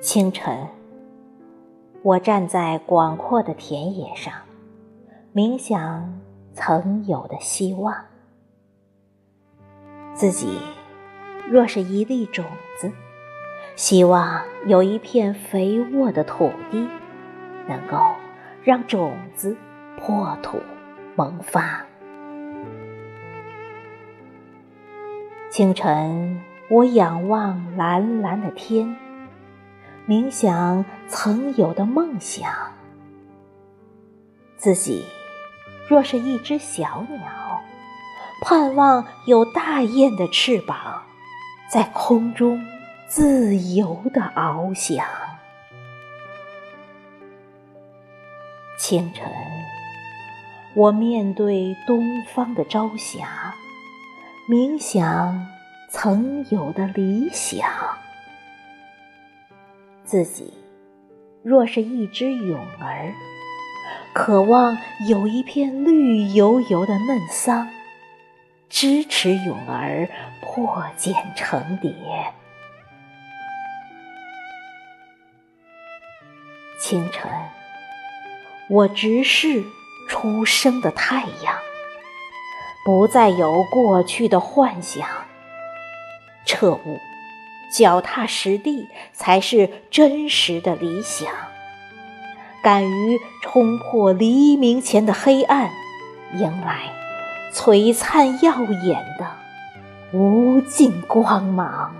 清晨，我站在广阔的田野上，冥想曾有的希望。自己若是一粒种子，希望有一片肥沃的土地，能够让种子破土萌发。清晨，我仰望蓝蓝的天。冥想曾有的梦想，自己若是一只小鸟，盼望有大雁的翅膀，在空中自由的翱翔。清晨，我面对东方的朝霞，冥想曾有的理想。自己若是一只蛹儿，渴望有一片绿油油的嫩桑，支持蛹儿破茧成蝶。清晨，我直视初升的太阳，不再有过去的幻想，彻悟。脚踏实地才是真实的理想。敢于冲破黎明前的黑暗，迎来璀璨耀眼的无尽光芒。